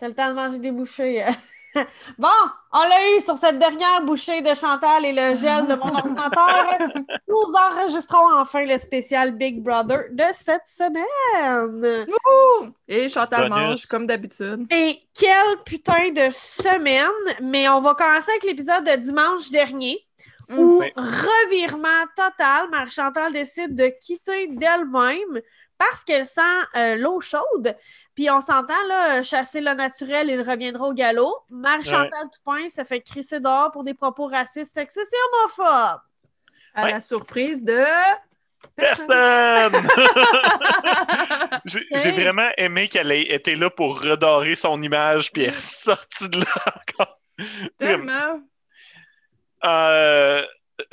T'as le temps de manger des bouchées. bon, on l'a eu sur cette dernière bouchée de Chantal et le gel de mon ordinateur. Nous enregistrons enfin le spécial Big Brother de cette semaine. Wouhou! Et Chantal mange, comme d'habitude. Et quel putain de semaine! Mais on va commencer avec l'épisode de dimanche dernier. Où, Oui. revirement total, Marie-Chantal décide de quitter d'elle-même parce qu'elle sent euh, l'eau chaude. Puis on s'entend, là, chasser le naturel, il reviendra au galop. Marie-Chantal Toupin se fait crisser dehors pour des propos racistes, sexistes et homophobes. À Ouais. la surprise de... Personne! J'ai vraiment aimé qu'elle ait été là pour redorer son image, puis elle est sortie de là encore. Tellement. Euh,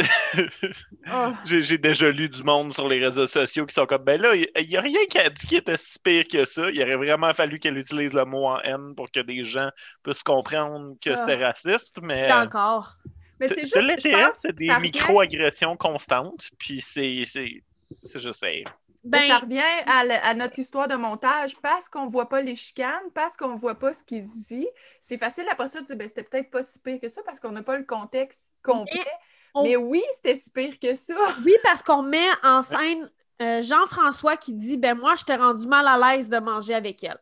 Oh. J'ai déjà lu du monde sur les réseaux sociaux qui sont comme ben là, il n'y a rien qui a dit qui était si pire que ça. Il aurait vraiment fallu qu'elle utilise le mot en haine pour que des gens puissent comprendre que c'était raciste, mais encore. Mais c'est c'est juste, je pense, c'est des micro-agressions constantes, puis c'est c'est c'est juste ça. Ben, ça revient à, notre histoire de montage parce qu'on voit pas les chicanes, parce qu'on voit pas ce qui se dit. C'est facile après ça de dire ben, c'était peut-être pas si pire que ça parce qu'on n'a pas le contexte complet. on- Mais oui, c'était si pire que ça. oui, parce qu'on met en scène euh, Jean-François qui dit Ben moi, je t'ai rendu mal à l'aise de manger avec elle.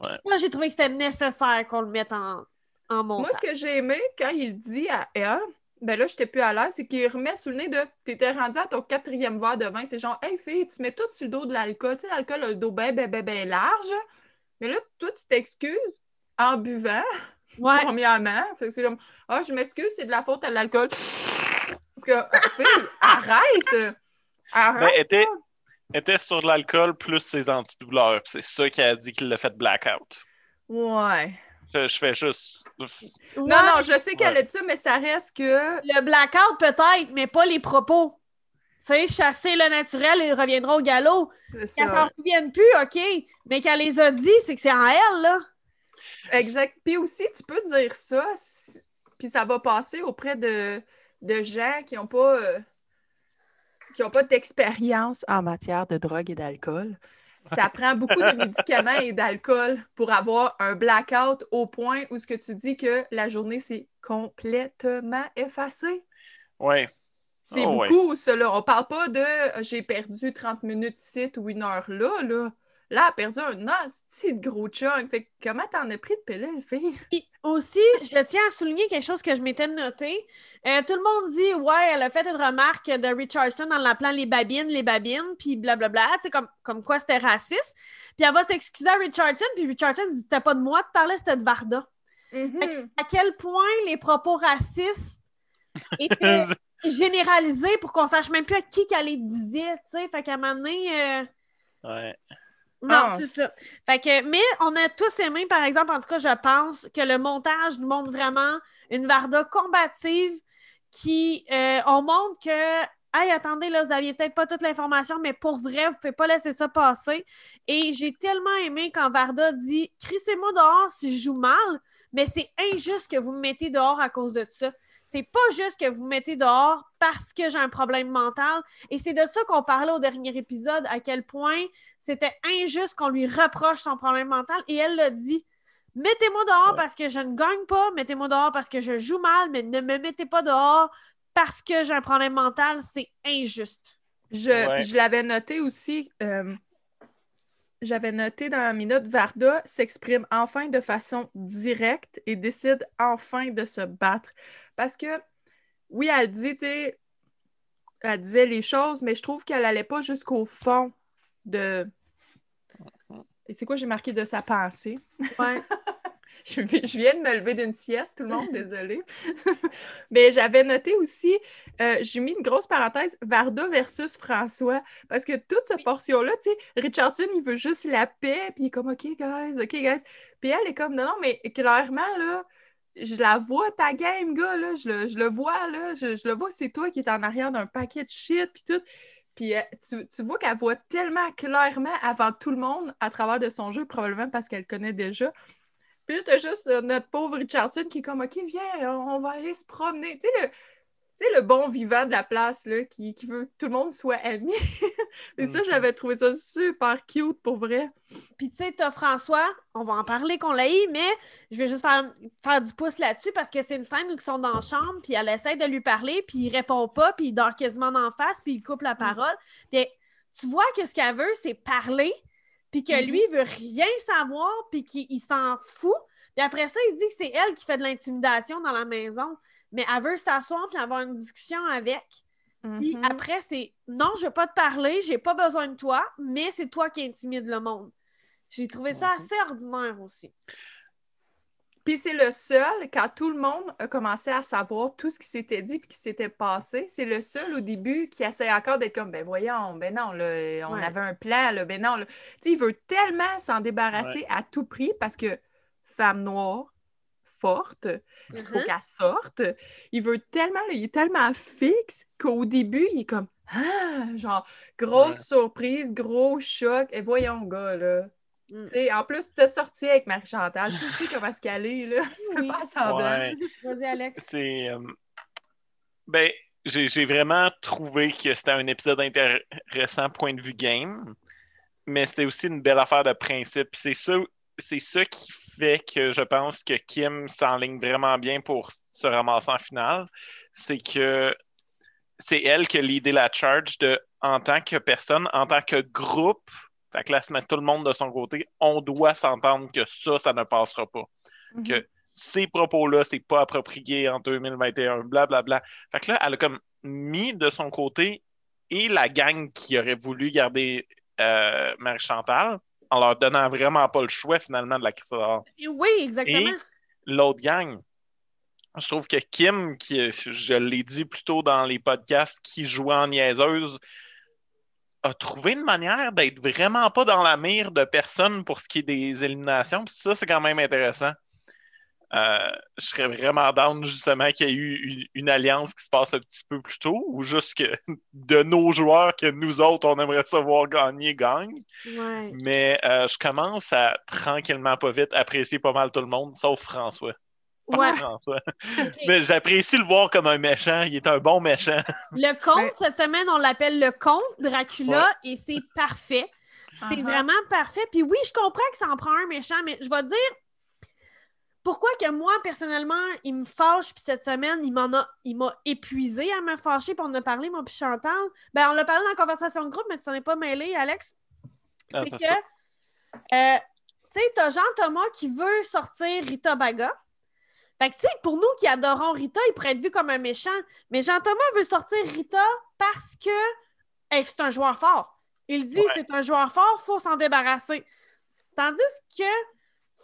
Puis Ouais. ça, j'ai trouvé que c'était nécessaire qu'on le mette en, en Moi, montage. ce que j'ai aimé quand il dit à elle, ben là, j'étais plus à l'aise, c'est qu'il remet sous le nez de t'étais rendu à ton quatrième verre de vin. C'est genre, hey fille, tu mets tout sur le dos de l'alcool. Tu sais, l'alcool a le dos bien, bien, bien, bien large. Mais là, toi, tu t'excuses en buvant, Ouais. premièrement. Fait que c'est comme, ah, je m'excuse, c'est de la faute à l'alcool. Parce que, ah, fille, arrête! Arrête! Ben, elle était, était sur l'alcool plus ses antidouleurs. C'est ça qui a dit qu'il l'a fait blackout. Ouais. Je, je fais juste. Non, Ouais, non, je sais qu'elle Ouais. a dit ça, mais ça reste que. Le blackout, peut-être, mais pas les propos. Tu sais, chasser le naturel, il reviendra au galop. Qu'elle ça. s'en souvienne plus, OK. Mais qu'elle les a dit, c'est que c'est en elle, là. Exact. Puis aussi, tu peux dire ça, si- puis ça va passer auprès de, de gens qui n'ont pas, euh, qui ont pas d'expérience en matière de drogue et d'alcool. Ça prend beaucoup de médicaments et d'alcool pour avoir un blackout au point où ce que tu dis que la journée s'est complètement effacée. Ouais. C'est Oh, ouais. beaucoup, ça, là. On parle pas de euh, j'ai perdu 30 minutes ici ou une heure là, là. Là, elle a perdu un hostie de gros chunk. Fait que comment t'en as pris de pilule, fille? Puis aussi, je tiens à souligner quelque chose que je m'étais noté. Euh, tout le monde dit, ouais, elle a fait une remarque de Richardson en l'appelant les babines, les babines, puis blablabla, tu sais, comme, comme quoi c'était raciste. Puis elle va s'excuser à Richardson, puis Richardson dit, c'était pas de moi de parler, c'était de Varda. Mhm. À quel point les propos racistes étaient généralisés pour qu'on sache même plus à qui qu'elle les disait, tu sais. Fait qu'à un moment donné, euh, Ouais. Non, Ah, c'est ça. Fait que, mais on a tous aimé, par exemple, en tout cas, je pense que le montage nous montre vraiment une Varda combative qui, euh, on montre que, hey, attendez, là, vous aviez peut-être pas toute l'information, mais pour vrai, vous pouvez pas laisser ça passer. Et j'ai tellement aimé quand Varda dit, crissez-moi dehors si je joue mal, mais c'est injuste que vous me mettez dehors à cause de ça. C'est pas juste que vous me mettez dehors parce que j'ai un problème mental. Et c'est de ça qu'on parlait au dernier épisode, à quel point c'était injuste qu'on lui reproche son problème mental. Et elle l'a dit. Mettez-moi dehors Ouais. parce que je ne gagne pas, mettez-moi dehors parce que je joue mal, mais ne me mettez pas dehors parce que j'ai un problème mental, c'est injuste. Je, Ouais. je l'avais noté aussi. euh, J'avais noté dans la minute, Varda s'exprime enfin de façon directe et décide enfin de se battre. Parce que, oui, elle dit, tu sais, elle disait les choses, mais je trouve qu'elle allait pas jusqu'au fond de. Et c'est quoi j'ai marqué de sa pensée? Ouais. Je viens de me lever d'une sieste, tout le monde, désolé. Mais j'avais noté aussi, euh, j'ai mis une grosse parenthèse, Varda versus François. Parce que toute cette portion-là, tu sais, Richardson, il veut juste la paix, puis il est comme, OK, guys, OK, guys. Puis elle est comme, non, non, mais clairement, là, je la vois, ta game, gars, là, je le, je le vois, là, je, le vois, c'est toi qui es en arrière d'un paquet de shit, puis tout. Puis euh, tu, tu vois qu'elle voit tellement clairement avant tout le monde à travers de son jeu, probablement parce qu'elle connaît déjà. Puis là, t'as juste euh, notre pauvre Richardson qui est comme, OK, viens, on va aller se promener. Tu sais, tu sais, le bon vivant de la place, là, qui, qui veut que tout le monde soit ami. Et ça, j'avais trouvé ça super cute, pour vrai. Puis tu sais, t'as François, on va en parler qu'on l'a eu, mais je vais juste faire, faire du pouce là-dessus parce que c'est une scène où ils sont dans la chambre, puis elle essaie de lui parler, puis il répond pas, puis il dort quasiment d'en face, puis il coupe la parole. Puis tu vois que ce qu'elle veut, c'est parler, puis que Mhm. lui, il veut rien savoir, puis qu'il il s'en fout. Puis après ça, il dit que c'est elle qui fait de l'intimidation dans la maison. Mais elle veut s'asseoir puis avoir une discussion avec. Puis Mhm. après, c'est non, je veux pas te parler, j'ai pas besoin de toi, mais c'est toi qui intimides le monde. J'ai trouvé ça assez ordinaire aussi. Puis c'est le seul, quand tout le monde a commencé à savoir tout ce qui s'était dit puis qui s'était passé, c'est le seul au début qui essaie encore d'être comme, ben voyons, ben non, là, on Ouais. avait un plan, là, ben non. là. Tu sais, il veut tellement s'en débarrasser à tout prix parce que femme noire, forte, il faut Mhm. qu'elle sorte. Il veut tellement, là, il est tellement fixe qu'au début, il est comme, ah, genre, grosse Ouais. surprise, gros choc. Et voyons, gars, là. Mm. Tu sais, en plus, tu as sorti avec Marie-Chantal. Tu sais comment est-ce qu'elle est, là? Tu fais Oui. pas semblant. Ouais. Vas-y, Alex. C'est. euh, Ben, j'ai j'ai vraiment trouvé que c'était un épisode intéressant point de vue game, mais c'était aussi une belle affaire de principe. C'est ça, c'est ça qui fait que je pense que Kim s'enligne vraiment bien pour se ramasser en finale. C'est que c'est elle qui a l'idée la charge de, en tant que personne, en tant que groupe, fait que là, se met tout le monde de son côté, on doit s'entendre que ça, ça ne passera pas Mhm. que ces propos-là, c'est pas approprié en 2021, blablabla. Fait que là, elle a comme mis de son côté et la gang qui aurait voulu garder euh, Marie-Chantal en leur donnant vraiment pas le choix finalement de la crise dehors. Oui, exactement. L'autre gang, je trouve que Kim, qui, je l'ai dit plus tôt dans les podcasts, qui jouait en niaiseuse, a trouvé une manière d'être vraiment pas dans la mire de personne pour ce qui est des éliminations. Puis ça, c'est quand même intéressant. Euh, je serais vraiment down justement qu'il y ait eu une, une alliance qui se passe un petit peu plus tôt ou juste que de nos joueurs que nous autres, on aimerait savoir gagner, gagne. Ouais. Mais euh, je commence à tranquillement, pas vite, apprécier pas mal tout le monde, sauf François. Pas Ouais. François. Mais j'apprécie le voir comme un méchant. Il est un bon méchant. Le conte, cette semaine, on l'appelle le conte Dracula et c'est parfait. C'est Uh-huh. vraiment parfait. Puis oui, je comprends que ça en prend un méchant, mais je vais te dire pourquoi que moi, personnellement, il me fâche, puis cette semaine, il m'en a, il m'a épuisé à me fâcher, puis on en a parlé, mon puis Chantal? Ben, on l'a parlé dans la conversation de groupe, mais tu t'en es pas mêlé, Alex. Ah, C'est que, euh, tu sais, t'as Jean-Thomas qui veut sortir Rita Baga. Fait que, tu sais, pour nous qui adorons Rita, il pourrait être vu comme un méchant. Mais Jean-Thomas veut sortir Rita parce que hey, c'est un joueur fort. Il dit Ouais. c'est un joueur fort, faut s'en débarrasser. Tandis que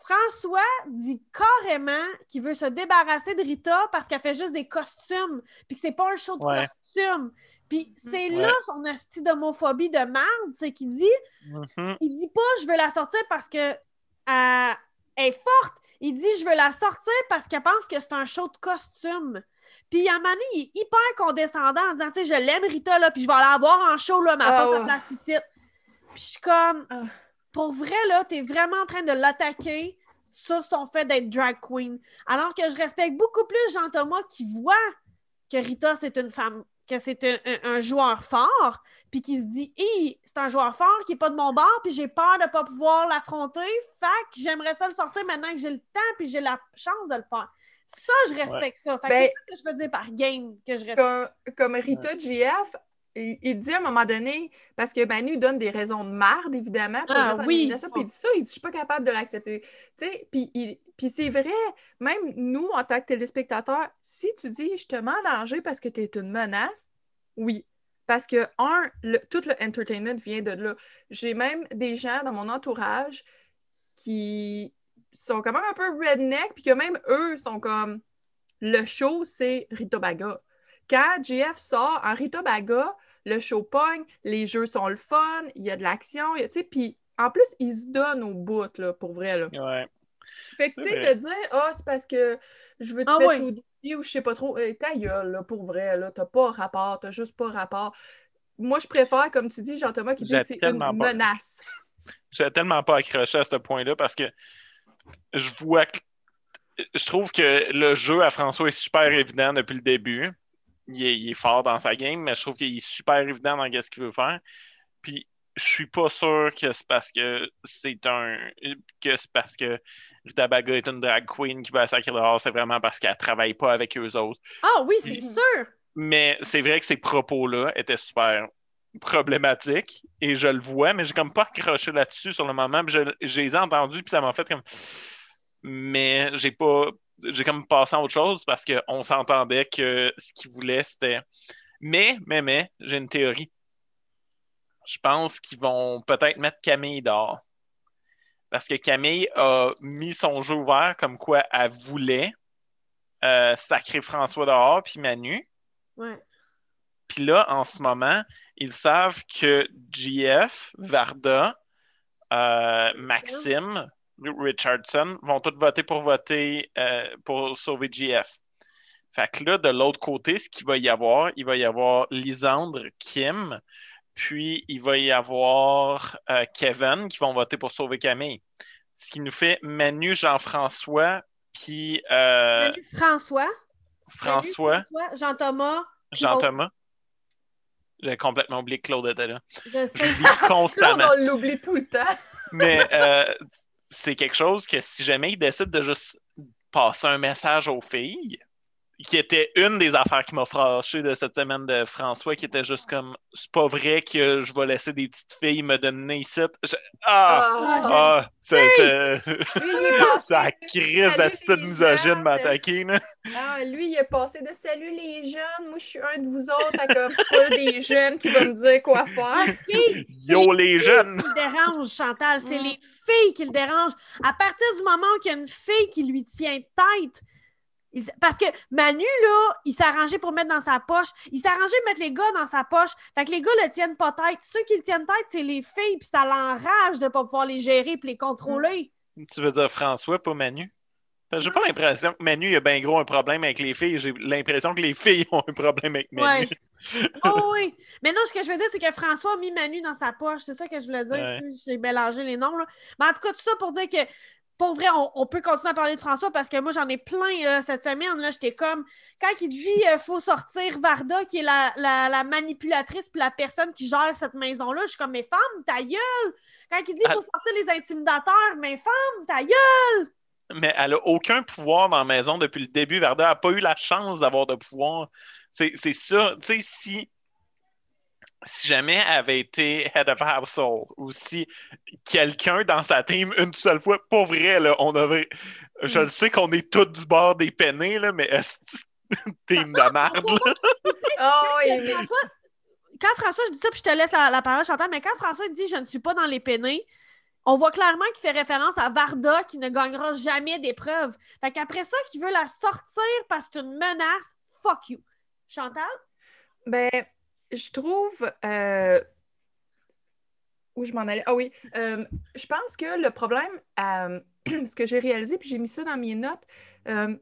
François dit carrément qu'il veut se débarrasser de Rita parce qu'elle fait juste des costumes, puis que c'est pas un show de Ouais. costumes. Puis c'est Ouais. là son hostie d'homophobie de merde, c'est qu'il dit Mhm. il dit pas je veux la sortir parce que euh, elle est forte. Il dit je veux la sortir parce qu'elle pense que c'est un show de costume. Puis à un moment donné, il est hyper condescendant en disant tu sais, je l'aime Rita là, puis je vais la voir en show là, mais elle Ah pas sa ouais. place ici. Puis je suis comme Ah. Pour vrai là, t'es vraiment en train de l'attaquer sur son fait d'être drag queen. Alors que je respecte beaucoup plus Jean-Thomas qui voit que Rita c'est une femme que c'est un, un- un joueur fort, puis qui se dit Hi, c'est un joueur fort qui est pas de mon bord, puis j'ai peur de pas pouvoir l'affronter, fait que j'aimerais ça le sortir maintenant que j'ai le temps, puis j'ai la chance de le faire. Ça, je respecte ça. Fait que Ben- c'est ça que je veux dire par game que je respecte. Comme, comme Rita GF, il, il dit à un moment donné, parce que Manu donne des raisons de marde, évidemment, pour Ah, oui. puis il dit ça, il dit « Je suis pas capable de l'accepter. » Tu sais, puis il- puis c'est vrai, même nous, en tant que téléspectateurs, si tu dis « Je te mets en danger parce que tu es une menace », oui. Parce que, un, le- tout le entertainment vient de là. J'ai même des gens dans mon entourage qui sont quand même un peu redneck, puis que même eux sont comme le show, c'est Rita Baga. Quand GF sort en Rita Baga, le show pogne, les jeux sont le fun, il y a de l'action, il y a- tu sais, puis en plus, ils se donnent au bout, là, pour vrai, là. Ouais. Fait que, tu sais, de dire, ah, c'est parce que je veux te Ah mettre au défi ou je sais pas trop, Eh, ta gueule, là, pour vrai, là, t'as pas rapport, t'as juste pas rapport. Moi, je préfère, comme tu dis, Jean-Thomas, qui dit que c'est une pas- menace. J'ai tellement pas accroché à ce point-là parce que je vois que je trouve que le jeu à François est super évident depuis le début. Il est, il est fort dans sa game, mais je trouve qu'il est super évident dans ce qu'il veut faire. Puis je suis pas sûr que c'est parce que c'est un que c'est parce que Rita Baga est une drag queen qui va à sacrer dehors, c'est vraiment parce qu'elle travaille pas avec eux autres. Ah oui, c'est sûr! Mais c'est vrai que ces propos-là étaient super problématiques et je le vois, mais j'ai comme pas accroché là-dessus sur le moment. Puis je, je les ai entendus, puis ça m'a fait comme. Mais j'ai pas. J'ai comme passé à autre chose parce qu'on s'entendait que ce qu'ils voulaient, c'était. Mais, mais, mais, j'ai une théorie. Je pense qu'ils vont peut-être mettre Camille dehors. Parce que Camille a mis son jeu ouvert comme quoi elle voulait euh, sacrer François dehors puis Manu. Ouais. Puis là, en ce moment, ils savent que GF, Varda, euh, Maxime, Richardson vont tous voter pour voter euh, pour sauver GF. Fait que là, de l'autre côté, ce qu'il va y avoir, il va y avoir Lisandre, Kim, puis il va y avoir euh, Kevin qui vont voter pour sauver Camille. Ce qui nous fait Manu, Jean-François, puis euh, Manu François. François, Jean-Thomas. Jean-Thomas. J'ai complètement oublié que Claude était là. Je sais. Claude, on l'oublie tout le temps. Mais euh, c'est quelque chose que si jamais ils décident de juste passer un message aux filles, qui était une des affaires qui m'a fâché de cette semaine de François, qui était juste comme c'est pas vrai que je vais laisser des petites filles me donner ici. Je- Ah! Ah, Ah! Lui, il est passé. Ça crise les misogyne m'attaquer, là. Ah, lui, il est passé de salut les jeunes. Moi, je suis un de vous autres. à comme c'est pas des jeunes qui vont me dire quoi faire. Filles, c'est Yo, les jeunes! qui le dérange, Chantal. C'est Mm. les filles qui le dérangent. À partir du moment où il y a une fille qui lui tient tête, il- parce que Manu, là, il s'est arrangé pour mettre dans sa poche. Il s'est arrangé de mettre les gars dans sa poche. Fait que les gars le tiennent pas tête. Ceux qui le tiennent tête, c'est les filles, puis ça l'enrage de pas pouvoir les gérer et les contrôler. Tu veux dire François, pas Manu? J'ai pas l'impression que Manu il a bien gros un problème avec les filles. J'ai l'impression que les filles ont un problème avec Manu. Ouais. Oh oui. Mais non, ce que je veux dire, c'est que François a mis Manu dans sa poche. C'est ça que je voulais dire. Ouais. J'ai mélangé les noms. Là. Mais en tout cas, tout ça pour dire que, pour vrai, on, on peut continuer à parler de François parce que moi, j'en ai plein là, cette semaine. Là, J'étais comme, quand il dit euh, faut sortir Varda, qui est la, la, la manipulatrice puis la personne qui gère cette maison-là, je suis comme, mais femme, ta gueule. Quand il dit Ah. faut sortir les intimidateurs, mais femme, ta gueule. Mais elle a aucun pouvoir dans la maison depuis le début. Varda n'a pas eu la chance d'avoir de pouvoir. C'est ça. Tu sais, si, si jamais elle avait été head of household ou si quelqu'un dans sa team, une seule fois, pour vrai, là, on avait. Je le sais qu'on est tous du bord des peinés, là, mais est-ce team de merde, là? Oh, mais- François- quand François, je dis ça, puis je te laisse la, la parole, Chantal, mais quand François dit je ne suis pas dans les pénés, on voit clairement qu'il fait référence à Varda qui ne gagnera jamais d'épreuve. Fait qu'après ça, qu'il veut la sortir parce que c'est une menace, fuck you. Chantal? Ben, je trouve. euh, Où je m'en allais? Ah oui. euh, je pense que le problème, euh, ce que j'ai réalisé, puis j'ai mis ça dans mes notes, euh,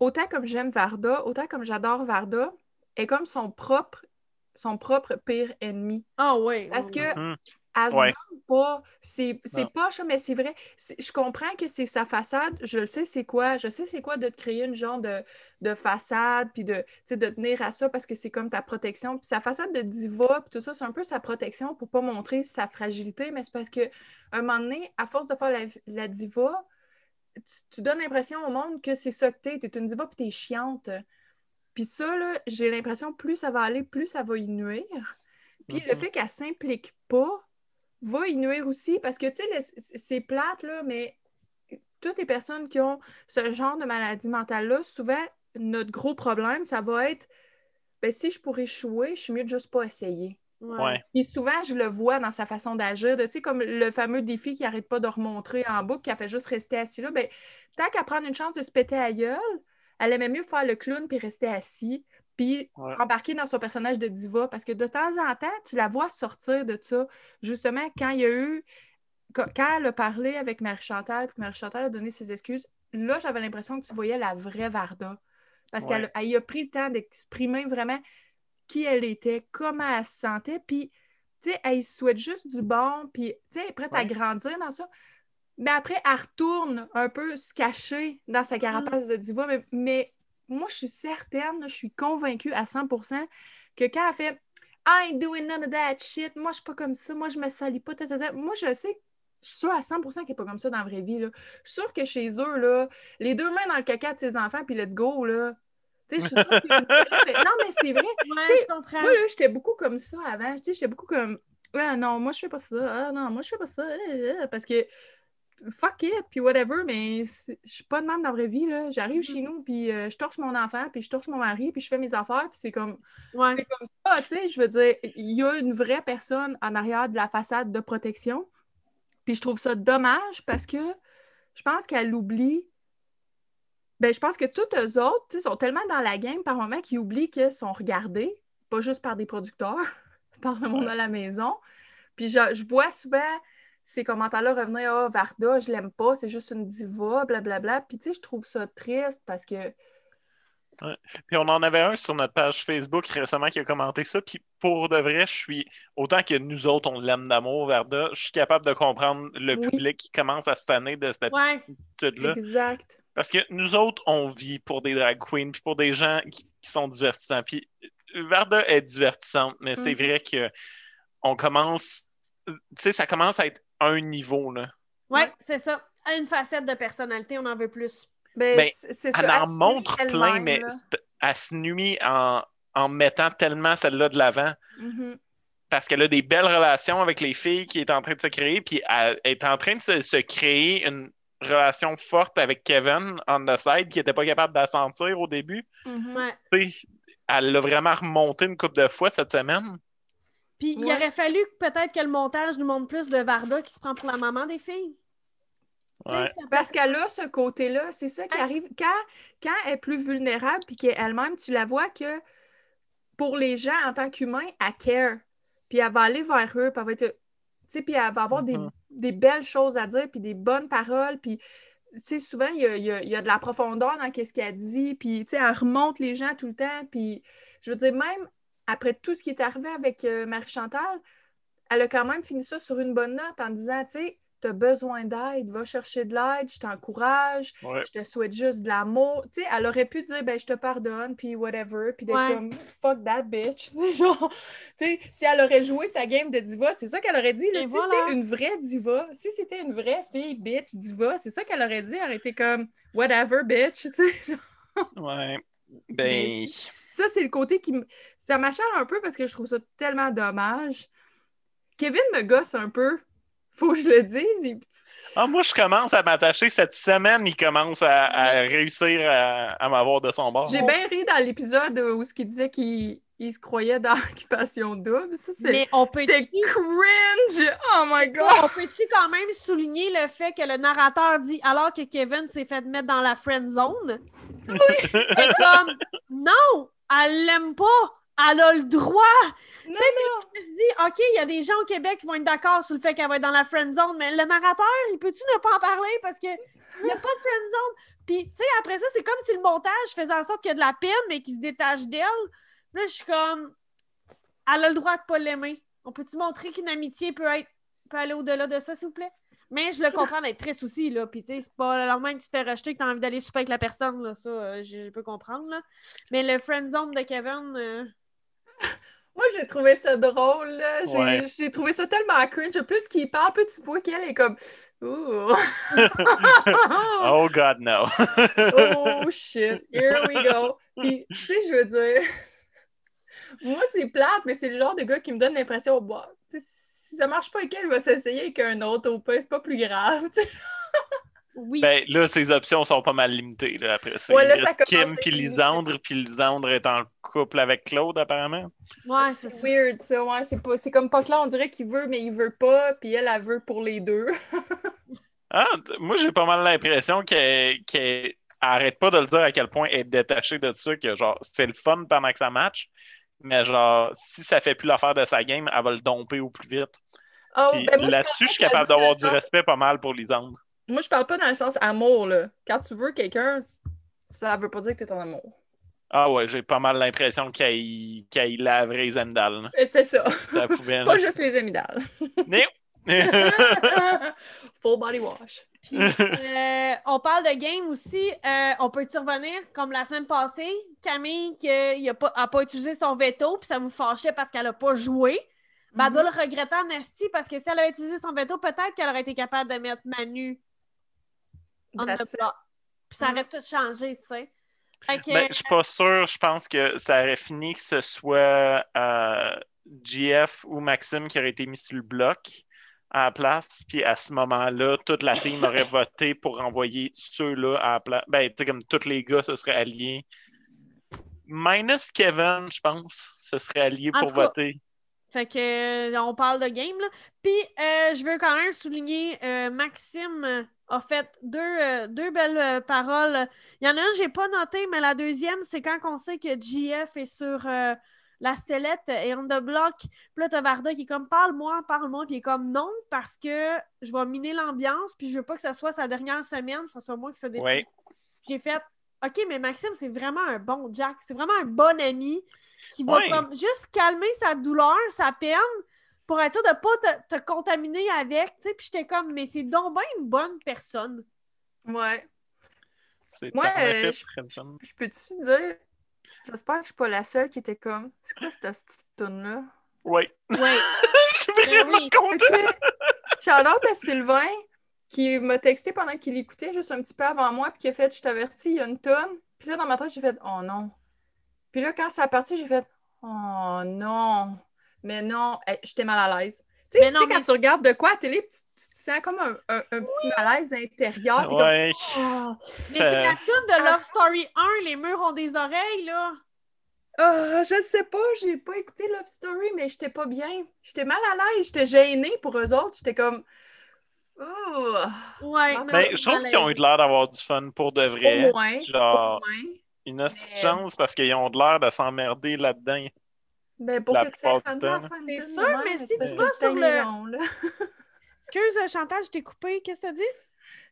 autant comme j'aime Varda, autant comme j'adore Varda, est comme son propre, son propre pire ennemi. Ah oui. Parce que Mhm. Elle se Ouais. donne pas. C'est poche, mais c'est vrai. Je comprends que c'est sa façade. Je le sais, c'est quoi. Je sais, c'est quoi de te créer une genre de, de façade, puis de, de tenir à ça parce que c'est comme ta protection. Puis sa façade de diva, puis tout ça, c'est un peu sa protection pour pas montrer sa fragilité, mais c'est parce que un moment donné, à force de faire la, la diva, tu, tu donnes l'impression au monde que c'est ça que t'es. T'es une diva, puis t'es chiante. Puis ça, là, j'ai l'impression plus ça va aller, plus ça va y nuire. Puis le fait qu'elle s'implique pas va y nuire aussi parce que, tu sais, c'est plate, là, mais toutes les personnes qui ont ce genre de maladie mentale-là, souvent, notre gros problème, ça va être ben, si je pourrais échouer, je suis mieux de juste pas essayer. Ouais. Puis souvent, je le vois dans sa façon d'agir, de, tu sais, comme le fameux défi qui arrête pas de remontrer en boucle, qui a fait juste rester assis là. Ben, tant qu'à prendre une chance de se péter à gueule, elle aimait mieux faire le clown puis rester assis, puis Ouais. embarquer dans son personnage de diva. Parce que de temps en temps, tu la vois sortir de ça. Justement, quand il y a eu. Quand elle a parlé avec Marie-Chantal, puis Marie-Chantal a donné ses excuses, là, j'avais l'impression que tu voyais la vraie Varda. Parce Ouais. qu'elle elle a pris le temps d'exprimer vraiment qui elle était, comment elle se sentait, puis, tu sais, elle souhaite juste du bon, puis, tu sais, elle est prête à grandir dans ça. Mais après, elle retourne un peu se cacher dans sa carapace de diva, mais, mais moi, je suis certaine, je suis convaincue à 100% que quand elle fait I ain't doing none of that shit, moi, je suis pas comme ça, moi, je me salis pas, moi, je sais je suis sûre à 100% qu'elle n'est pas comme ça dans la vraie vie. Là. Je suis sûre que chez eux, là, les deux mains dans le caca de ses enfants, puis let's go, là. Tu sais, je suis sûre que... Non, mais c'est vrai. Ouais, je comprends. Moi, là, j'étais beaucoup comme ça avant. J'étais beaucoup comme... Ah, non, moi, je fais pas ça. Ah, non, moi, je fais pas ça. Ah, ah, parce que fuck it, puis whatever, mais je suis pas de même dans la vraie vie, là. J'arrive chez nous, puis euh, je torche mon enfant, puis je torche mon mari, puis je fais mes affaires, puis c'est comme... C'est comme ça, tu sais, je veux dire, il y a une vraie personne en arrière de la façade de protection, puis je trouve ça dommage parce que je pense qu'elle oublie... Ben, je pense que toutes eux autres, sont tellement dans la game par moment qu'ils oublient qu'ils sont regardés, pas juste par des producteurs, par le monde à la maison. Puis je, je vois souvent ces commentaires-là revenaient Ah, Varda, je l'aime pas, c'est juste une diva, blablabla. Puis tu sais, je trouve ça triste parce que. Puis on en avait un sur notre page Facebook récemment qui a commenté ça. Puis pour de vrai, je suis. Autant que nous autres, on l'aime d'amour, Varda, je suis capable de comprendre le public qui commence à tanner de cette attitude-là. Exact. Parce que nous autres, on vit pour des drag queens, puis pour des gens qui, sont divertissants. Puis Varda est divertissante, mais c'est mm-hmm. vrai que on commence. Tu sais, ça commence à être un niveau. Là. Ouais, c'est ça. Une facette de personnalité, on en veut plus. Ben, ben elle en montre plein, mais elle se nuit en, en mettant tellement celle-là de l'avant. Mm-hmm. Parce qu'elle a des belles relations avec les filles qui est en train de se créer, puis elle est en train de se, créer une relation forte avec Kevin on the side qui n'était pas capable de sentir au début. Mm-hmm. Elle l'a vraiment remonté une couple de fois cette semaine. Puis il aurait fallu peut-être que le montage nous montre plus de Varda qui se prend pour la maman des filles. Parce qu'elle a ce côté-là, c'est ça qui arrive. Quand, quand elle est plus vulnérable, puis qu'elle-même, tu la vois que pour les gens, en tant qu'humain, elle care. Puis elle va aller vers eux, puis elle va être. puis elle va avoir des, mm-hmm. des, belles choses à dire, puis des bonnes paroles, puis souvent, il y a, y, y a, de la profondeur dans ce qu'elle dit, puis elle remonte les gens tout le temps, puis je veux dire, même après tout ce qui est arrivé avec euh, Marie-Chantal, elle a quand même fini ça sur une bonne note en disant, tu sais, tu as besoin d'aide, va chercher de l'aide, je t'encourage, je te souhaite juste de l'amour. Tu sais, elle aurait pu dire, ben, je te pardonne, puis whatever, puis d'être comme, fuck that bitch. genre, tu sais, si elle aurait joué sa game de diva, c'est ça qu'elle aurait dit. si c'était une vraie diva, si c'était une vraie fille bitch diva, c'est ça qu'elle aurait dit. Elle aurait été comme, whatever, bitch. Tu sais, ouais. Ben. Ça, c'est le côté qui me. Ça m'achale un peu parce que je trouve ça tellement dommage. Kevin me gosse un peu. Faut que je le dise. Ah, moi, je commence à m'attacher. Cette semaine, il commence à, réussir à, m'avoir de son bord. J'ai bien ri dans l'épisode où ce qu'il disait qu'il se croyait dans l'occupation double. Ça, Mais on peut C'était cringe! Oh my God! On peut-tu quand même souligner le fait que le narrateur dit alors que Kevin s'est fait mettre dans la friend zone? Oui! Et comme, non! Elle l'aime pas! Elle a le droit. Non, non. Je me suis dit, OK, il y a des gens au Québec qui vont être d'accord sur le fait qu'elle va être dans la friend zone, mais le narrateur, il peut-tu ne pas en parler parce qu'il n'y a pas de friend zone? Puis, tu sais, après ça, c'est comme si le montage faisait en sorte qu'il y a de la peine, mais qu'il se détache d'elle. Là, je suis comme, elle a le droit de pas l'aimer. On peut-tu montrer qu'une amitié peut, être, peut aller au-delà de ça, s'il vous plaît? Mais je le comprends d'être triste aussi, là. Puis, tu sais, c'est pas le même que tu t'es rejeté que tu as envie d'aller souper avec la personne, là. Ça, euh, je, peux comprendre, là. Mais le friend zone de Kevin. Euh, moi, j'ai trouvé ça drôle. J'ai trouvé ça tellement cringe. Plus qu'il parle, plus tu vois qu'elle est comme. Ooh. oh God, no. oh shit. Here we go. Puis, tu sais, je veux dire. Moi, c'est plate, mais c'est le genre de gars qui me donne l'impression, bah, si ça marche pas avec elle, il va s'essayer avec un autre au pas, c'est pas plus grave. Oui. Ben, là, ses options sont pas mal limitées là, après ça. Ouais, là, ça Kim puis Lisandre, puis Lisandre est en couple avec Claude, apparemment. Ouais, c'est weird, ça. Ouais, c'est, pas... c'est comme pas clair, on dirait qu'il veut, mais il veut pas, puis elle, elle veut pour les deux. ah, moi, j'ai pas mal l'impression qu'elle, qu'elle arrête pas de le dire à quel point elle est détachée de ça, que genre, c'est le fun pendant que ça match, mais genre, si ça fait plus l'affaire de sa game, elle va le domper au plus vite. Oh, ben là-dessus, je suis capable d'avoir du respect pas mal pour Lisandre. Moi, je parle pas dans le sens amour, là. Quand tu veux quelqu'un, ça veut pas dire que t'es en amour. Ah ouais, j'ai pas mal l'impression qu'il qu laverait les amygdales. C'est ça. pas juste les amygdales. Mais Full body wash. Puis, euh, on parle de game aussi. Euh, on peut-tu revenir, comme la semaine passée, Camille, qui n'a pas, a pas utilisé son veto, puis ça vous fâchait parce qu'elle n'a pas joué? Ben, elle doit le regretter en esti parce que si elle avait utilisé son veto, peut-être qu'elle aurait été capable de mettre Manu it. bloc. Puis ça aurait tout changé, tu sais. Que, Ben, je suis pas sûr. Je pense que ça aurait fini que ce soit euh, GF ou Maxime qui aurait été mis sur le bloc à la place. Puis à ce moment-là, toute la team aurait voté pour envoyer ceux-là à la place. Ben, tu sais, comme tous les gars se seraient alliés. Minus Kevin, je pense, se serait allié En pour voter. Fait que euh, on parle de game là. Puis euh, je veux quand même souligner euh, Maxime a fait deux, deux belles paroles. Il y en a une j'ai pas noté, mais la deuxième, c'est quand on sait que GF est sur la sellette et on the block. Puis là, t'as Varda qui est comme parle-moi, parle-moi, puis il est comme non, parce que je vais miner l'ambiance, puis je veux pas que ce soit sa dernière semaine, que ce soit moi qui se détruit. Ouais. J'ai fait OK, mais Maxime, c'est vraiment un bon Jack. C'est vraiment un bon ami qui va Ouais. comme juste calmer sa douleur, sa peine, pour être sûr de pas te, te contaminer avec. tu sais. Puis j'étais comme, mais c'est donc bien une bonne personne. Ouais. C'est Moi, euh. Je peux-tu dire, j'espère que je suis pas la seule qui était comme, c'est quoi cette petite tune-là? Oui. Oui. Je suis vraiment oui. content. Shout-out à Sylvain qui m'a texté pendant qu'il écoutait juste un petit peu avant moi, puis qui a fait Je t'avertis, il y a une tonne. Puis là, dans ma tête, j'ai fait Oh non. Puis là, quand ça a parti, j'ai fait Oh non. Mais non, j'étais mal à l'aise. Tu sais, Mais non, quand tu regardes de quoi à télé, tu, tu te sens comme un, un- un petit malaise intérieur. puis comme, Ouais. Oh. Mais c'est la tune de Love Story 1, Les murs ont des oreilles, là. Ah, je sais pas, j'ai pas écouté Love Story, mais j'étais pas bien. J'étais mal à l'aise, j'étais gênée pour eux autres. J'étais comme. Oh, Ouais. Ben, non, Ben, je trouve qu'ils ont eu l'air d'avoir du fun pour de vrai. au moins. Genre, Au moins. Une de Mais- chance parce qu'ils ont de l'air de s'emmerder là-dedans. Ben, pour La que tu sois rendu à temps. faire une C'est tune de sûr, mais si tu vas sur le-. Excuse, Chantal, je t'ai coupé. Qu'est-ce que t'as dit?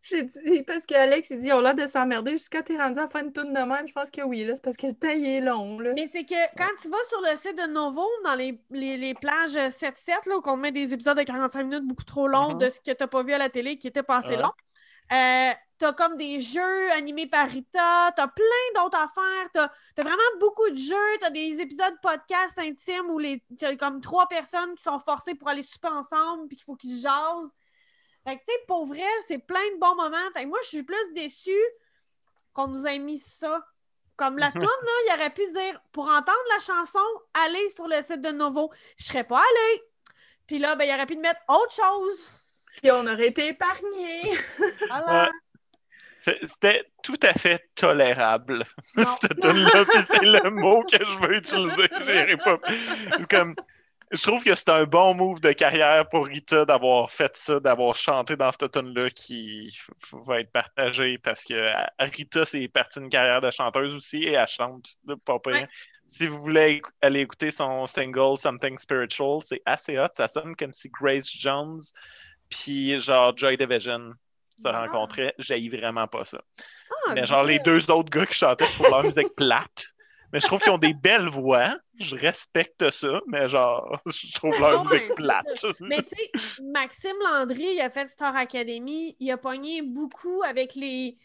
J'ai dit, parce qu'Alex, il dit, ils ont l'air de s'emmerder jusqu'à t'es rendu à faire une toune de même. Je pense que oui, là, c'est parce que le temps, il est long, là. Mais c'est que quand tu vas sur le site de Novo, dans les, les, les plages 7-7, là, où on te met des épisodes de 45 minutes beaucoup trop longs Mhm. de ce que tu n'as pas vu à la télé qui était pas assez Ouais. long, euh, t'as comme des jeux animés par Rita, t'as plein d'autres affaires, t'as as vraiment beaucoup de jeux, t'as des épisodes podcast intimes où les t'as comme trois personnes qui sont forcées pour aller souper ensemble puis qu'il faut qu'ils se jasent. Fait que tu sais, pour vrai, c'est plein de bons moments. Fait que moi, je suis plus déçue qu'on nous ait mis ça. Comme la toune, là, il aurait pu dire pour entendre la chanson, allez sur le site de Novo. Je serais pas allée. Puis là, ben, il aurait pu mettre autre chose. Puis on aurait été épargnés. Voilà. Ouais. C'est- C'était tout à fait tolérable. Cette tune-là, c'est le mot que je veux utiliser. Pas. Comme, je trouve que c'est un bon move de carrière pour Rita d'avoir fait ça, d'avoir chanté dans cette tune-là qui va être partagée parce que euh, Rita, c'est partie d'une carrière de chanteuse aussi et elle chante de pas pire. Ouais. Si vous voulez aller écouter son single Something Spiritual, c'est assez hot. Ça sonne comme si Grace Jones puis genre Joy Division se Ah. rencontraient. J'haïs vraiment pas ça. Ah, Mais genre, les deux autres gars qui chantaient, je trouve leur musique plate. Mais je trouve qu'ils ont des belles voix. Je respecte ça, mais genre, je trouve leur Ouais, musique plate. Mais tu sais, Maxime Landry, il a fait Star Academy, il a pogné beaucoup avec les,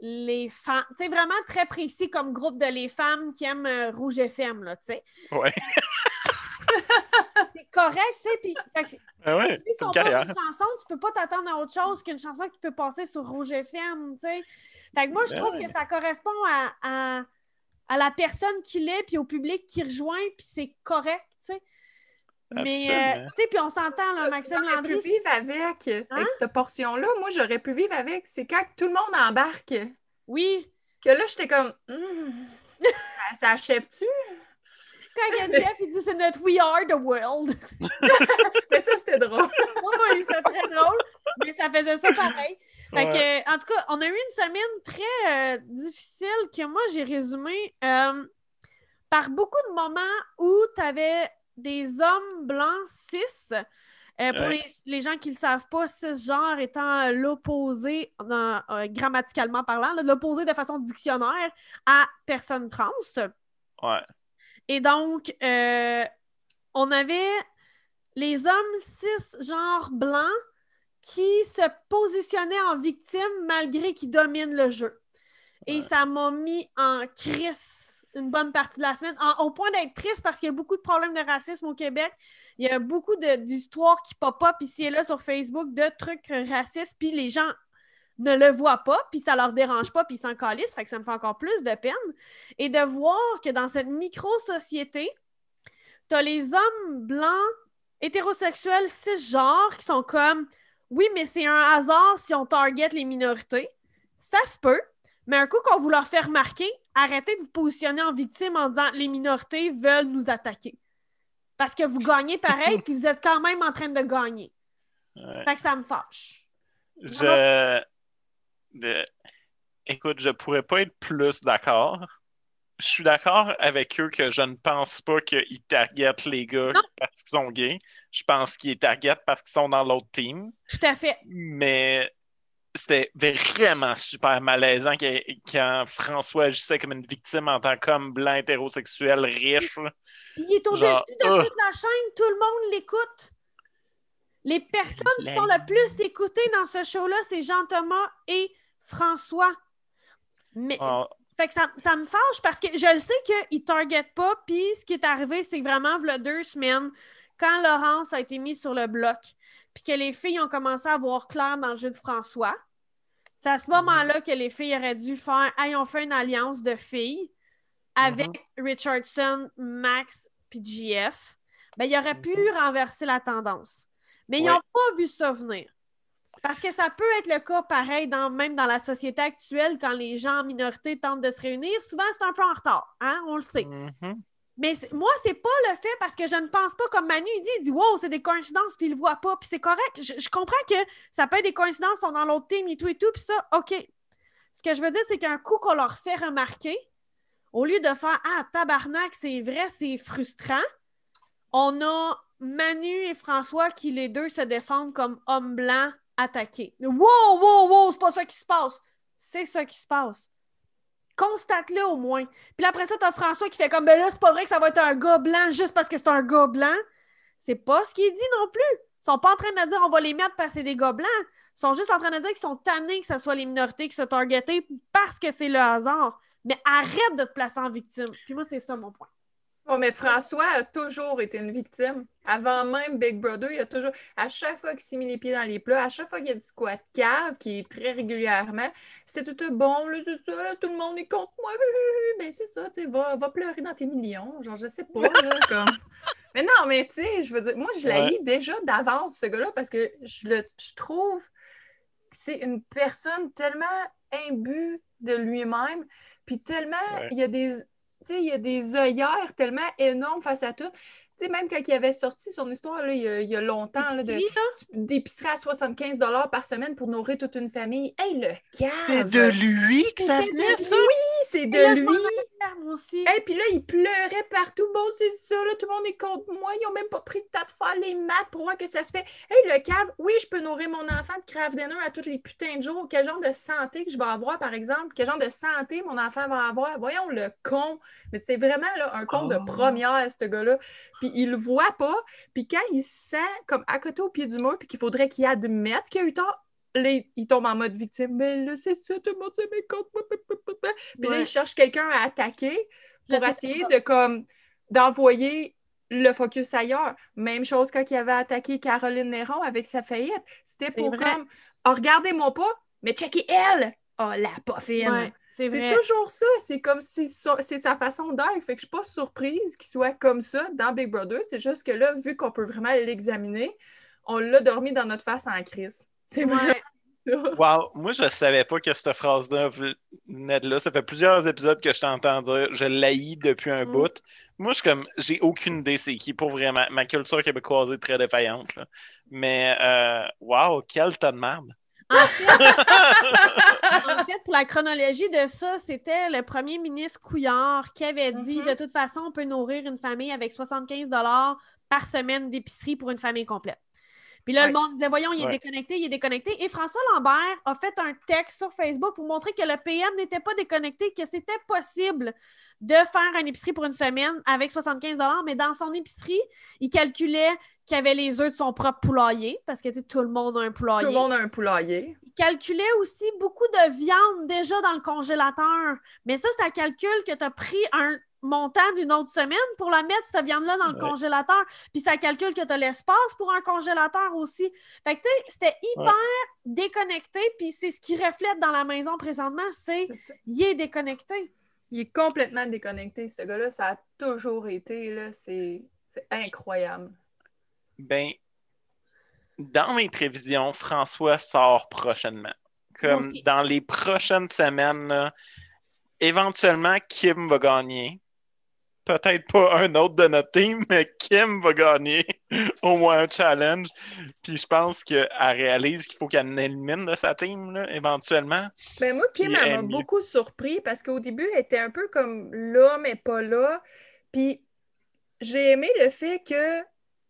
les femmes. Tu sais, vraiment très précis comme groupe de les femmes qui aiment euh, Rouge FM, là, tu sais. Ouais. C'est correct, tu sais. Puis, fait que Ah ouais, Si on une parle carrière. d'une chanson, tu peux pas t'attendre à autre chose qu'une chanson qui peut passer sur Rouge FM, tu sais. Fait que moi, je Ben trouve ouais. que ça correspond à, à, à la personne qu'il est, puis au public qui rejoint, puis c'est correct, tu sais. Mais, euh, tu sais, puis on s'entend, là, Maxime J'aurais Landry. pu vivre avec, Hein? avec cette portion-là. Moi, j'aurais pu vivre avec. C'est quand tout le monde embarque Oui. que là, j'étais comme, Hmm, ça, ça achève-tu? Quand il y a Jeff, il dit c'est notre We Are the World. Mais ça, c'était drôle. oui, c'était très drôle, mais ça faisait ça pareil. Fait Ouais. que, en tout cas, on a eu une semaine très euh, difficile que moi, j'ai résumé euh, par beaucoup de moments où tu avais des hommes blancs cis. Euh, pour Ouais. les, les gens qui ne le savent pas, cisgenre étant l'opposé, grammaticalement parlant, l'opposé de façon dictionnaire à personne trans. Ouais. Et donc, euh, on avait les hommes cis, genre blancs, qui se positionnaient en victime malgré qu'ils dominent le jeu. Et ça m'a mis en crise une bonne partie de la semaine, au point d'être triste parce qu'il y a beaucoup de problèmes de racisme au Québec. Il y a beaucoup d'histoires qui pop-up ici et là sur Facebook de trucs racistes, puis les gens ne le voient pas, puis ça leur dérange pas, puis ils s'en calissent, fait que ça me fait encore plus de peine. Et de voir que dans cette micro-société, tu as les hommes blancs, hétérosexuels, cisgenres, qui sont comme oui, mais c'est un hasard si on target les minorités. Ça se peut, mais un coup qu'on vous leur fait remarquer, arrêtez de vous positionner en victime en disant les minorités veulent nous attaquer. Parce que vous gagnez pareil, puis vous êtes quand même en train de gagner. Fait que ça me fâche. Je. Écoute, je pourrais pas être plus d'accord. Je suis d'accord avec eux que je ne pense pas qu'ils targetent les gars parce qu'ils sont gays. Je pense qu'ils targetent parce qu'ils sont dans l'autre team. Tout à fait. Mais c'était vraiment super malaisant quand François agissait comme une victime en tant qu'homme blanc hétérosexuel riche. Il est au-dessus de toute la chaîne, tout le monde l'écoute. Les personnes qui sont le plus écoutées dans ce show-là, c'est Jean-Thomas et François. Mais ah. fait que ça, ça, me fâche parce que je le sais qu'ils ne targetent pas. Puis ce qui est arrivé, c'est vraiment il y a deux semaines, quand Laurence a été mise sur le bloc, puis que les filles ont commencé à voir clair dans le jeu de François. C'est à ce moment-là que les filles auraient dû faire Hey, on fait une alliance de filles avec mm-hmm. Richardson, Max puis GF. Ben, il aurait pu mm-hmm. renverser la tendance. Mais ils n'ont pas vu ça venir. Parce que ça peut être le cas pareil, dans, même dans la société actuelle, quand les gens en minorité tentent de se réunir. Souvent, c'est un peu en retard, hein? on le sait. Mm-hmm. Mais moi, c'est pas le fait parce que je ne pense pas comme Manu il dit, il dit Wow, c'est des coïncidences, puis il le voit pas, puis c'est correct. Je, comprends que ça peut être des coïncidences, sont dans l'autre team et tout et tout, puis ça, OK. Ce que je veux dire, c'est qu'un coup qu'on leur fait remarquer, au lieu de faire Ah, tabarnak, c'est vrai, c'est frustrant, on a Manu et François qui les deux se défendent comme hommes blancs attaqués. Wow, wow, wow, c'est pas ça qui se passe. C'est ça qui se passe. Constate-le au moins. Puis après ça, t'as François qui fait comme ben là, c'est pas vrai que ça va être un gars blanc juste parce que c'est un gars blanc. C'est pas ce qu'il dit non plus. Ils sont pas en train de dire on va les mettre parce que c'est des gars blancs. Ils sont juste en train de dire qu'ils sont tannés que ce soit les minorités qui se targetées parce que c'est le hasard. Mais arrête de te placer en victime. Puis moi, c'est ça mon point. Oh, mais François a toujours été une victime. Avant même Big Brother, il a toujours, à chaque fois qu'il s'est mis les pieds dans les plats, à chaque fois qu'il y a du squat cave, qui est très régulièrement, c'est tout bon, là, tout, ça, tout le monde est contre moi. Ben, c'est ça, tu sais, va, va, pleurer dans tes millions. Genre, je sais pas, là, comme. Mais non, mais tu sais, je veux dire, moi, je l'ai déjà d'avance, ce gars-là, parce que je, le, je trouve que c'est une personne tellement imbue de lui-même, puis tellement, il y a des il y a des œillères tellement énormes face à tout. Tu sais, même quand il avait sorti son histoire là, il, y a, il y a longtemps, d'épicerie à 75 par semaine pour nourrir toute une famille. Hey, le cave! C'est de lui que ça venait, ça? Oui, c'est de lui! Et puis là, il pleurait partout. Bon, c'est ça, là, tout le monde est contre moi. Ils n'ont même pas pris le temps de faire les maths pour voir que ça se fait. Hey, le cave, oui, je peux nourrir mon enfant de craft dinner à tous les putains de jours. Quel genre de santé que je vais avoir, par exemple? Quel genre de santé mon enfant va avoir? Voyons le con. Mais c'était vraiment là, un con de oh. première, ce gars-là puis il le voit pas. Puis quand il sent comme à côté au pied du mur, puis qu'il faudrait qu'il admette qu'il a eu tort, là, il tombe en mode victime. Mais là, c'est ça, tout le monde s'est mis contre moi. Puis là, il cherche quelqu'un à attaquer pour essayer de comme d'envoyer le focus ailleurs. Même chose quand il avait attaqué Caroline Néron avec sa faillite. C'était pour comme oh, regardez-moi pas, mais checkez elle! Oh, la poffine! c'est toujours ça. C'est comme c'est sa façon d'être. Fait que je suis pas surprise qu'il soit comme ça dans Big Brother. C'est juste que là, vu qu'on peut vraiment l'examiner, on l'a dormi dans notre face en crise. C'est vrai. Wow, moi je savais pas que cette phrase-là venait de là. Ça fait plusieurs épisodes que je t'entends dire je l'haïs depuis un mm. bout. Moi, je comme j'ai aucune idée c'est qui pour vraiment. Ma culture québécoise est très défaillante. Mais euh, wow, quel tas de merde. En fait, pour la chronologie de ça, c'était le premier ministre Couillard qui avait dit mm-hmm. de toute façon, on peut nourrir une famille avec 75 par semaine d'épicerie pour une famille complète. Puis là, Ouais. le monde disait, voyons, il est Ouais. déconnecté, il est déconnecté. Et François Lambert a fait un texte sur Facebook pour montrer que le PM n'était pas déconnecté, que c'était possible de faire une épicerie pour une semaine avec 75 mais dans son épicerie, il calculait qu'il y avait les œufs de son propre poulailler, parce que tout le monde a un poulailler. Tout le monde a un poulailler. Il calculait aussi beaucoup de viande déjà dans le congélateur. Mais ça, ça calcule que tu as pris un montant d'une autre semaine pour la mettre, cette viande-là, dans le Ouais. congélateur. Puis ça calcule que tu as l'espace pour un congélateur aussi. Fait que, tu sais, c'était hyper déconnecté. Puis c'est ce qui reflète dans la maison présentement, c'est il est déconnecté. Il est complètement déconnecté, ce gars-là. Ça a toujours été, là. C'est c'est incroyable. Ben, dans mes prévisions, François sort prochainement. Comme dans les prochaines semaines, là, éventuellement, Kim va gagner. Peut-être pas un autre de notre team, mais Kim va gagner au moins un challenge. Puis je pense qu'elle réalise qu'il faut qu'elle élimine de sa team, là, éventuellement. Ben moi, Kim, Puis elle m'a beaucoup surpris parce qu'au début, elle était un peu comme là, mais pas là. Puis j'ai aimé le fait que,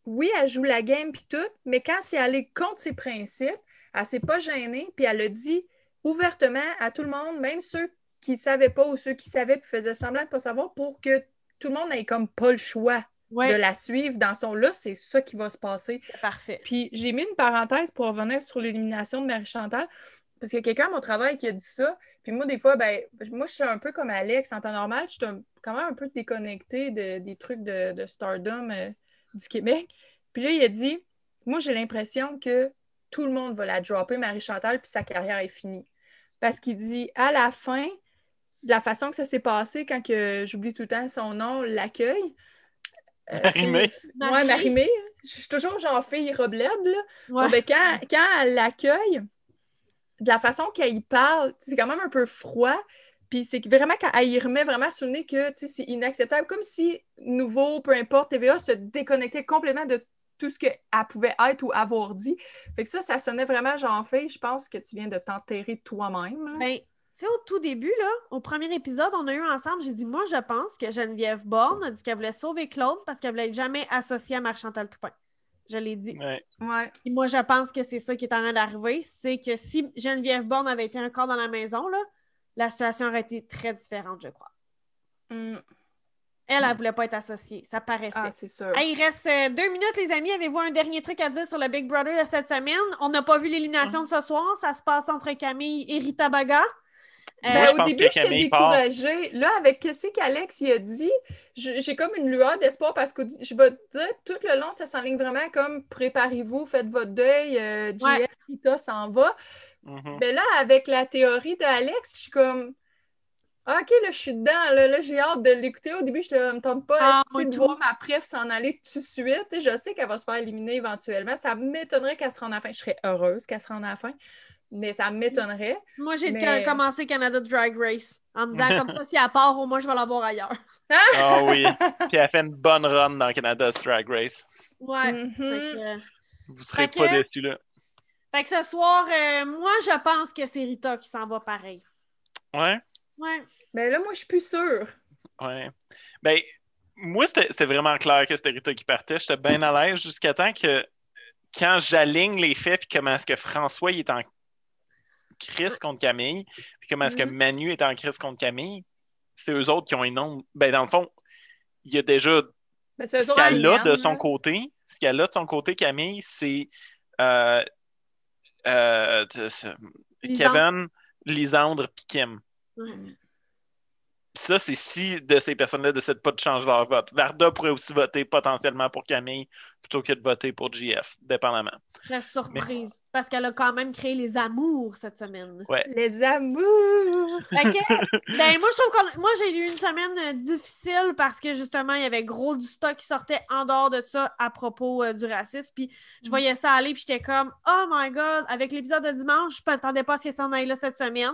oui, elle joue la game puis tout, mais quand c'est allé contre ses principes, elle s'est pas gênée, puis elle a dit ouvertement à tout le monde, même ceux qui ne savaient pas ou ceux qui savaient puis faisaient semblant de pas savoir, pour que tout le monde ait comme pas le choix Ouais, de la suivre dans son là, c'est ça qui va se passer. parfait. Puis j'ai mis une parenthèse pour revenir sur l'élimination de Marie-Chantal, parce qu'il y a quelqu'un à mon travail qui a dit ça. Puis moi, des fois, ben, moi, je suis un peu comme Alex en temps normal. Je suis un- quand même un peu déconnectée de- des trucs de, de Stardom euh, du Québec. Puis là, il a dit Moi, j'ai l'impression que tout le monde va la dropper, Marie-Chantal, puis sa carrière est finie. Parce qu'il dit à la fin, de la façon que ça s'est passé, quand que j'oublie tout le temps son nom, l'accueil. euh, Marie-Mé. fille- Ouais, Marie-Mé. Je suis toujours genre fille roblette, là. Ouais. Bon, ben, quand, quand elle l'accueille, de la façon qu'elle y parle, c'est quand même un peu froid. Puis c'est vraiment qu'elle y remet vraiment sur le nez que tu sais, c'est inacceptable. Comme si Nouveau, peu importe, TVA se déconnectait complètement de tout ce qu'elle pouvait être ou avoir dit. Fait que ça, ça sonnait vraiment genre fait. Je pense que tu viens de t'enterrer toi-même. Tu sais, au tout début, là, au premier épisode, on a eu ensemble, j'ai dit, moi, je pense que Geneviève Borne a dit qu'elle voulait sauver Claude parce qu'elle voulait être jamais associée à Marc-Chantal Toupin. Je l'ai dit. Ouais. Ouais. Et moi, je pense que c'est ça qui est en train d'arriver. C'est que si Geneviève Borne avait été encore dans la maison, là, la situation aurait été très différente, je crois. Mm. Elle, elle voulait pas être associée. Ça paraissait. Ah, c'est sûr. Hey, il reste euh, deux minutes, les amis. Avez-vous un dernier truc à dire sur le Big Brother de cette semaine? On n'a pas vu l'élimination de ce soir. Ça se passe entre Camille et Rita Baga. Euh, Ben, Moi, au début, j'étais part. découragée. Là, avec ce qu'Alex il a dit, j'ai comme une lueur d'espoir parce que je vais te dire, tout le long, ça s'enligne vraiment comme préparez-vous, faites votre deuil, euh, JF, Ouais. Rita s'en va. Mhm. Mais là, avec la théorie d'Alex, je suis comme. Ah, ok, là, je suis dedans. Là, Là, j'ai hâte de l'écouter. Au début, je ne me tente pas Ah, de voir ma préf s'en aller tout de suite. Je sais qu'elle va se faire éliminer éventuellement. Ça m'étonnerait qu'elle se rende à la fin. Je serais heureuse qu'elle se rende à la fin. Mais ça m'étonnerait. Moi, j'ai Mais- commencé Canada Drag Race en me disant comme ça, si elle part, au moins, je vais la voir ailleurs. Ah oui. Puis elle fait une bonne run dans Canada's Drag Race. Ouais. Mhm. Que, euh, Vous serez Fait que- pas déçus là. fait que ce soir, euh, moi, je pense que c'est Rita qui s'en va pareil. Ouais? Ouais. Mais là, moi, je suis plus sûre. Ouais. Ben, moi, c'était c'était vraiment clair que c'était Rita qui partait. J'étais bien à l'aise jusqu'à temps que quand j'aligne les faits, puis comment est-ce que François il est en crise contre Camille, puis comment est-ce que Mhm. Manu est en crise contre Camille, c'est eux autres qui ont un nombre. Ben, dans le fond, il y a déjà eux ce qu'elle a de là. son côté. Ce qu'elle a de son côté, Camille, c'est euh, euh. Kevin, Lisandre, puis Kim. Puis ça, c'est si de ces personnes-là décident pas de changer leur vote. Varda pourrait aussi voter potentiellement pour Camille plutôt que de voter pour JF, dépendamment. Je serais surprise parce qu'elle a quand même créé les amours cette semaine. Les amours! Que, ben, moi, je trouve qu'on. Moi, j'ai eu une semaine euh, difficile parce que justement, il y avait gros du stock qui sortait en dehors de ça à propos euh, du racisme. Puis je voyais ça aller, puis j'étais comme, oh my god, avec l'épisode de dimanche, je m'attendais pas à ce qu'il s'en aille là cette semaine.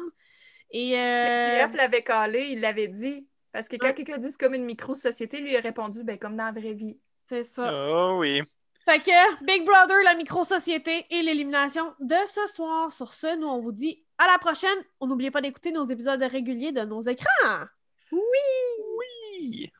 Et. euh, l'avait calé, il l'avait dit. Parce que quand Ouais. quelqu'un dit c'est comme une micro-société, lui il a répondu ben, comme dans la vraie vie. c'est ça. Oh oui. Fait que Big Brother, la micro-société et l'élimination de ce soir. Sur ce, nous, on vous dit à la prochaine. On n'oubliez pas d'écouter nos épisodes réguliers de nos écrans. Oui.